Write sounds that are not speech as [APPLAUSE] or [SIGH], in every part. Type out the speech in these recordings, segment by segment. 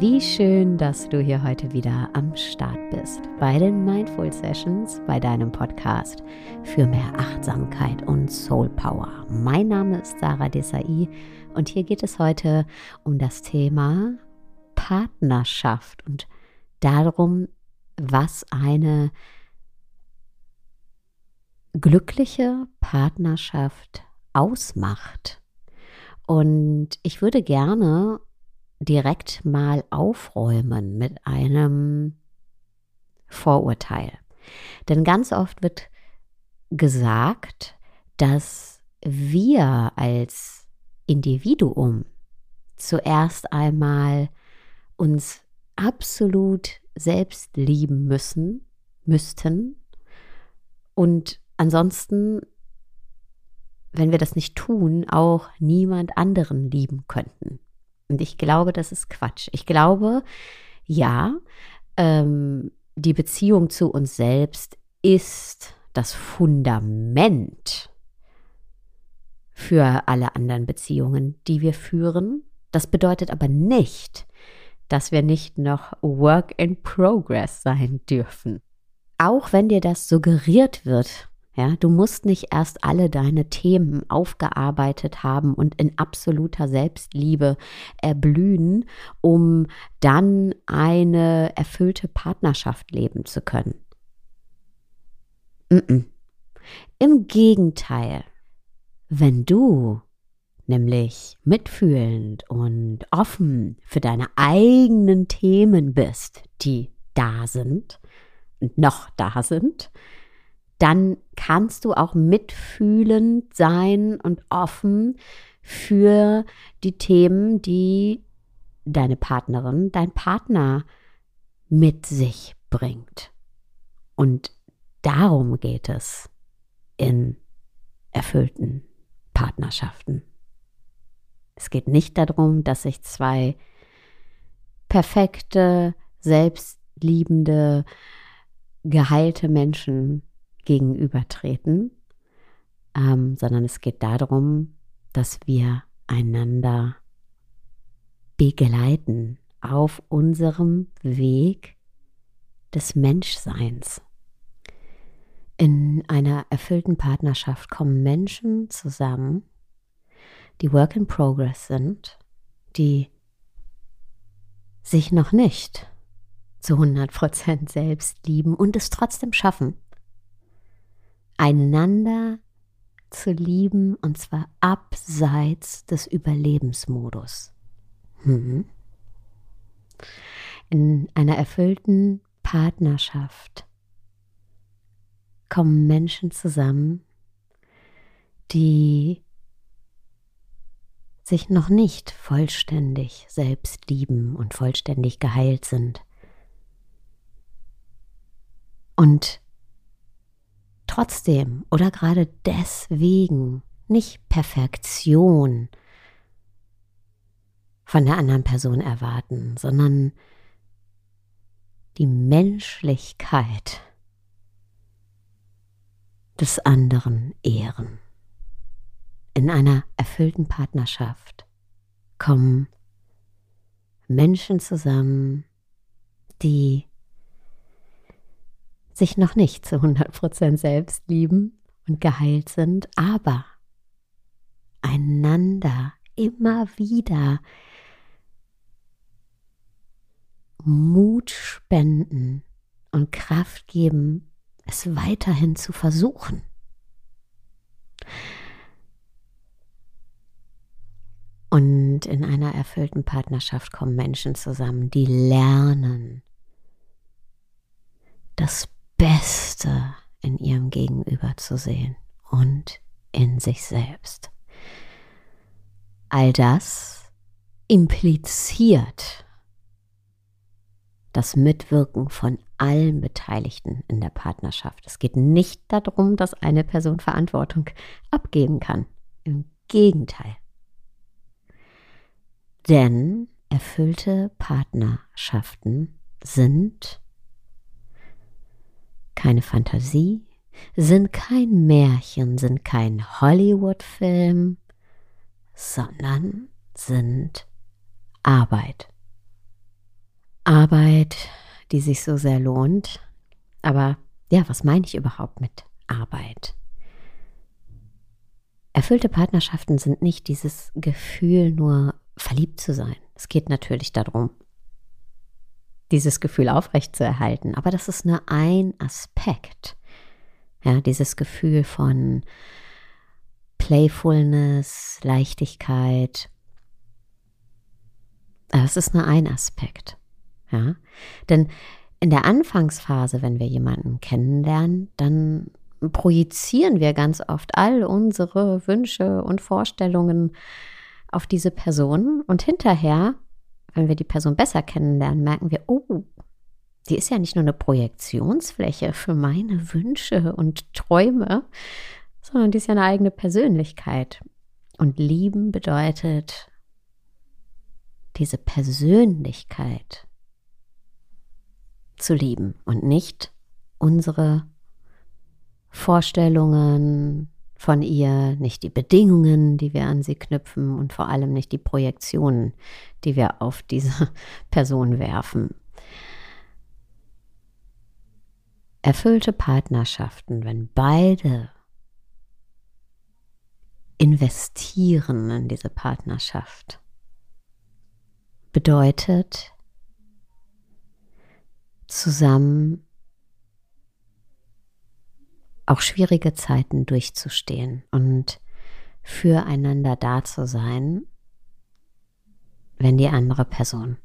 dass du hier heute wieder am Start bist bei den Mindful Sessions, bei deinem Podcast für mehr Achtsamkeit und Soul Power. Mein Name ist Sarah Desai und hier geht es heute um das Thema Partnerschaft und darum, was eine glückliche Partnerschaft ausmacht. Und ich würde gerne direkt mal aufräumen mit einem Vorurteil. Denn ganz oft wird gesagt, dass wir als Individuum zuerst einmal uns absolut selbst lieben müssen, müssten und ansonsten, wenn wir das nicht tun, auch niemand anderen lieben könnten. Und ich glaube, das ist Quatsch. Ich glaube, ja, ähm, die Beziehung zu uns selbst ist das Fundament für alle anderen Beziehungen, die wir führen. Das bedeutet aber nicht, dass wir nicht noch Work in Progress sein dürfen. Auch wenn dir das suggeriert wird, ja, du musst nicht erst alle deine Themen aufgearbeitet haben und in absoluter Selbstliebe erblühen, um dann eine erfüllte Partnerschaft leben zu können. Mm -mm. Im Gegenteil, wenn du nämlich mitfühlend und offen für deine eigenen Themen bist, die da sind, noch da sind, dann kannst du auch mitfühlend sein und offen für die Themen, die deine Partnerin, dein Partner mit sich bringt. Und darum geht es in erfüllten Partnerschaften. Es geht nicht darum, dass sich zwei perfekte, selbstliebende, geheilte Menschen gegenübertreten, ähm, sondern es geht darum, dass wir einander begleiten auf unserem Weg des Menschseins. In einer erfüllten Partnerschaft kommen Menschen zusammen, die Work in Progress sind, die sich noch nicht zu 100% selbst lieben und es trotzdem schaffen, einander zu lieben und zwar abseits des Überlebensmodus. Mhm. In einer erfüllten Partnerschaft kommen Menschen zusammen, die sich noch nicht vollständig selbst lieben und vollständig geheilt sind. Und trotzdem oder gerade deswegen nicht Perfektion von der anderen Person erwarten, sondern die Menschlichkeit des anderen ehren. In einer erfüllten Partnerschaft kommen Menschen zusammen, die sich noch nicht zu 100% selbst lieben und geheilt sind, aber einander immer wieder Mut spenden und Kraft geben, es weiterhin zu versuchen. Und in einer erfüllten Partnerschaft kommen Menschen zusammen, die lernen, das Beste in ihrem Gegenüber zu sehen und in sich selbst. All das impliziert das Mitwirken von allen Beteiligten in der Partnerschaft. Es geht nicht darum, dass eine Person Verantwortung abgeben kann. Im Gegenteil. Denn erfüllte Partnerschaften sind keine Fantasie, sind kein Märchen, sind kein Hollywood-Film, sondern sind Arbeit. Arbeit, die sich so sehr lohnt. Aber ja, was meine ich überhaupt mit Arbeit? Erfüllte Partnerschaften sind nicht dieses Gefühl, nur verliebt zu sein. Es geht natürlich darum, dieses Gefühl aufrechtzuerhalten. Aber das ist nur ein Aspekt. Ja, dieses Gefühl von Playfulness, Leichtigkeit. Das ist nur ein Aspekt. Ja, denn in der Anfangsphase, wenn wir jemanden kennenlernen, dann projizieren wir ganz oft all unsere Wünsche und Vorstellungen auf diese Person und hinterher wenn wir die Person besser kennenlernen, merken wir, oh, die ist ja nicht nur eine Projektionsfläche für meine Wünsche und Träume, sondern die ist ja eine eigene Persönlichkeit. Und lieben bedeutet diese Persönlichkeit zu lieben und nicht unsere Vorstellungen, von ihr, nicht die Bedingungen, die wir an sie knüpfen und vor allem nicht die Projektionen, die wir auf diese [LAUGHS] Person werfen. Erfüllte Partnerschaften, wenn beide investieren in diese Partnerschaft, bedeutet zusammen auch schwierige Zeiten durchzustehen und füreinander da zu sein, wenn die andere Person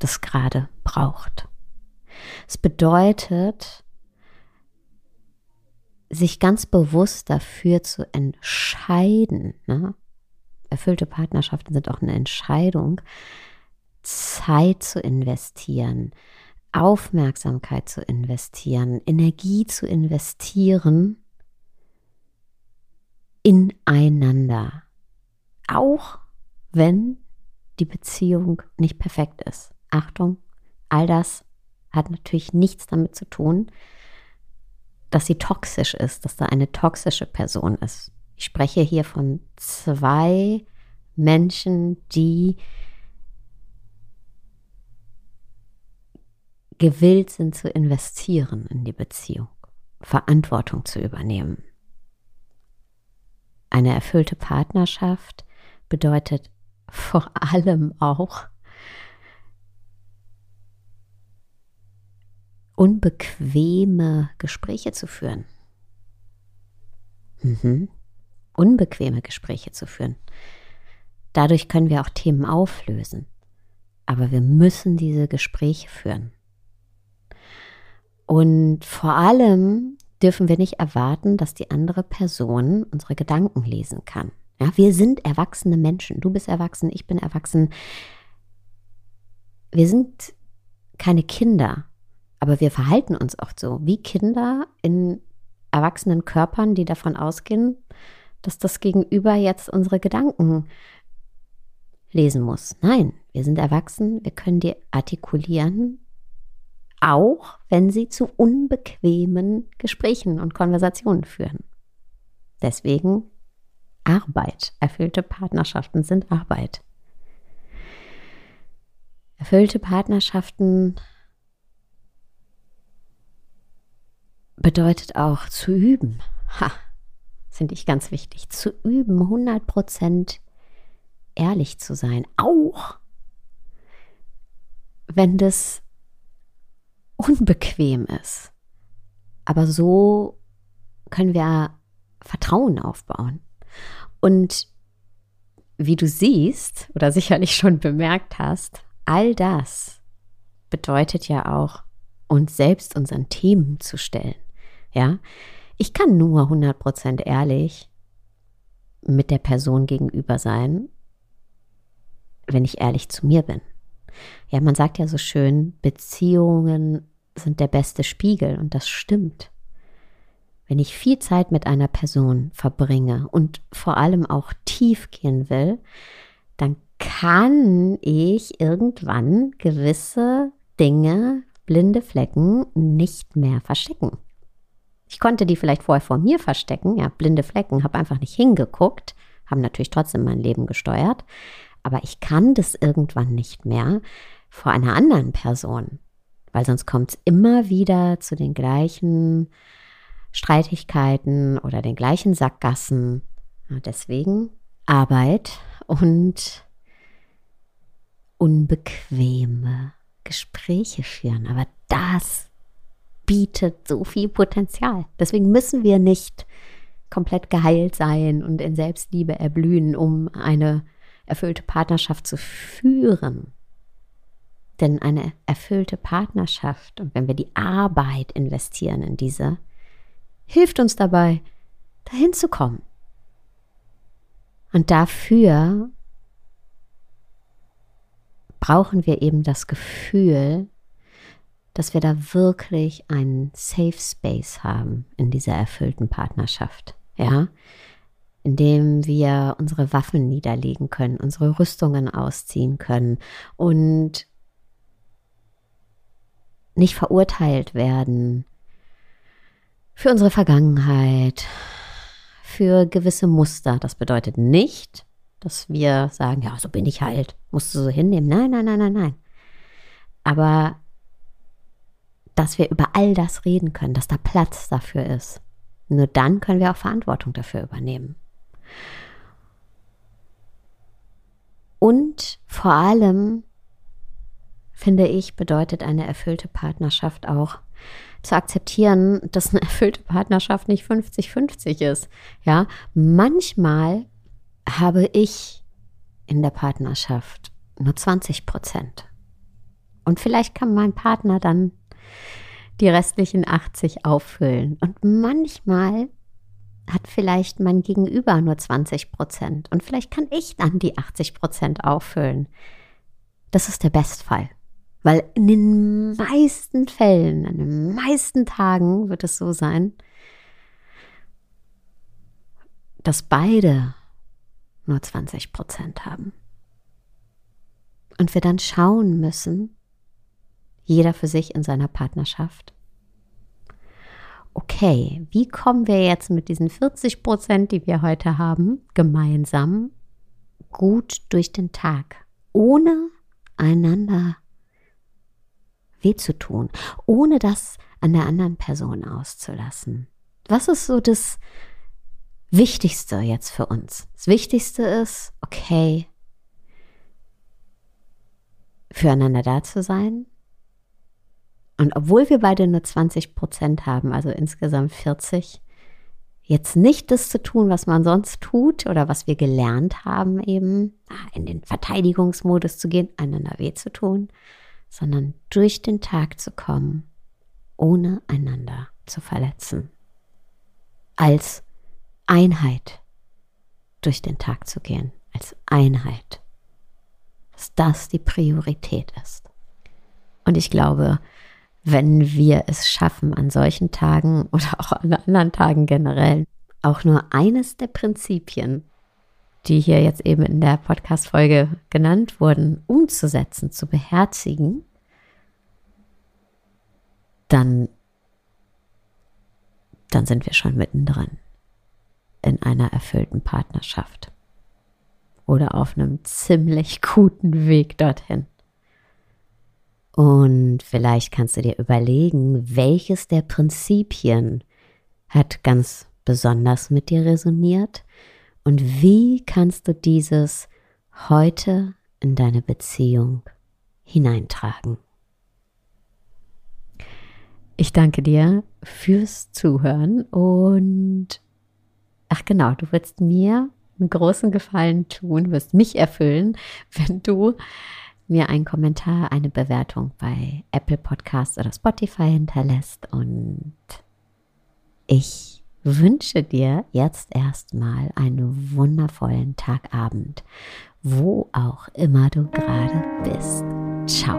das gerade braucht. Es bedeutet, sich ganz bewusst dafür zu entscheiden, ne? erfüllte Partnerschaften sind auch eine Entscheidung, Zeit zu investieren, Aufmerksamkeit zu investieren, Energie zu investieren ineinander. Auch wenn die Beziehung nicht perfekt ist. Achtung, all das hat natürlich nichts damit zu tun, dass sie toxisch ist, dass da eine toxische Person ist. Ich spreche hier von zwei Menschen, die gewillt sind zu investieren in die Beziehung, Verantwortung zu übernehmen. Eine erfüllte Partnerschaft bedeutet vor allem auch unbequeme Gespräche zu führen. Mhm. Unbequeme Gespräche zu führen. Dadurch können wir auch Themen auflösen. Aber wir müssen diese Gespräche führen. Und vor allem dürfen wir nicht erwarten, dass die andere Person unsere Gedanken lesen kann. Ja, wir sind erwachsene Menschen. Du bist erwachsen, ich bin erwachsen. Wir sind keine Kinder, aber wir verhalten uns oft so wie Kinder in erwachsenen Körpern, die davon ausgehen, dass das Gegenüber jetzt unsere Gedanken lesen muss. Nein, wir sind erwachsen, wir können die artikulieren, auch wenn sie zu unbequemen Gesprächen und Konversationen führen. Deswegen Arbeit. Erfüllte Partnerschaften sind Arbeit. Erfüllte Partnerschaften bedeutet auch zu üben. Ha, finde ich ganz wichtig. Zu üben, 100% ehrlich zu sein. Auch wenn das unbequem ist. Aber so können wir Vertrauen aufbauen. Und wie du siehst oder sicherlich schon bemerkt hast, all das bedeutet ja auch, uns selbst unseren Themen zu stellen. Ja, ich kann nur 100% ehrlich mit der Person gegenüber sein, wenn ich ehrlich zu mir bin. Ja, man sagt ja so schön, Beziehungen sind der beste Spiegel und das stimmt. Wenn ich viel Zeit mit einer Person verbringe und vor allem auch tief gehen will, dann kann ich irgendwann gewisse Dinge, blinde Flecken nicht mehr verstecken. Ich konnte die vielleicht vorher vor mir verstecken, ja, blinde Flecken, habe einfach nicht hingeguckt, haben natürlich trotzdem mein Leben gesteuert, aber ich kann das irgendwann nicht mehr, vor einer anderen Person, weil sonst kommt es immer wieder zu den gleichen Streitigkeiten oder den gleichen Sackgassen. deswegen Arbeit und unbequeme Gespräche führen. Aber das bietet so viel Potenzial. Deswegen müssen wir nicht komplett geheilt sein und in Selbstliebe erblühen, um eine erfüllte Partnerschaft zu führen. Denn eine erfüllte Partnerschaft, und wenn wir die Arbeit investieren in diese, hilft uns dabei, dahin zu kommen. Und dafür brauchen wir eben das Gefühl, dass wir da wirklich einen Safe Space haben in dieser erfüllten Partnerschaft. Ja, in dem wir unsere Waffen niederlegen können, unsere Rüstungen ausziehen können und nicht verurteilt werden für unsere Vergangenheit, für gewisse Muster. Das bedeutet nicht, dass wir sagen, ja, so bin ich halt, musst du so hinnehmen. Nein, nein, nein, nein, nein. Aber dass wir über all das reden können, dass da Platz dafür ist. Nur dann können wir auch Verantwortung dafür übernehmen. Und vor allem, finde ich, bedeutet eine erfüllte Partnerschaft auch zu akzeptieren, dass eine erfüllte Partnerschaft nicht 50-50 ist. Ja, manchmal habe ich in der Partnerschaft nur 20 Prozent. Und vielleicht kann mein Partner dann die restlichen 80 auffüllen. Und manchmal hat vielleicht mein Gegenüber nur 20 Prozent und vielleicht kann ich dann die 80 Prozent auffüllen. Das ist der Bestfall. Weil in den meisten Fällen, in den meisten Tagen wird es so sein, dass beide nur 20 Prozent haben. Und wir dann schauen müssen, jeder für sich in seiner Partnerschaft, okay, wie kommen wir jetzt mit diesen 40 Prozent, die wir heute haben, gemeinsam gut durch den Tag, ohne einander weh zu tun, ohne das an der anderen Person auszulassen. Was ist so das Wichtigste jetzt für uns? Das Wichtigste ist, okay, füreinander da zu sein, und obwohl wir beide nur 20 Prozent haben, also insgesamt 40, jetzt nicht das zu tun, was man sonst tut oder was wir gelernt haben, eben ah, in den Verteidigungsmodus zu gehen, einander weh zu tun, sondern durch den Tag zu kommen, ohne einander zu verletzen. Als Einheit durch den Tag zu gehen, als Einheit. Dass das die Priorität ist. Und ich glaube, wenn wir es schaffen, an solchen Tagen [LAUGHS] oder auch an anderen Tagen generell, auch nur eines der Prinzipien, die hier jetzt eben in der Podcast-Folge genannt wurden, umzusetzen, zu beherzigen, dann, dann sind wir schon mittendrin in einer erfüllten Partnerschaft oder auf einem ziemlich guten Weg dorthin. Und vielleicht kannst du dir überlegen, welches der Prinzipien hat ganz besonders mit dir resoniert und wie kannst du dieses heute in deine Beziehung hineintragen. Ich danke dir fürs Zuhören und ach genau, du wirst mir einen großen Gefallen tun, wirst mich erfüllen, wenn du mir einen Kommentar, eine Bewertung bei Apple Podcasts oder Spotify hinterlässt. Und ich wünsche dir jetzt erstmal einen wundervollen Tagabend, wo auch immer du gerade bist. Ciao.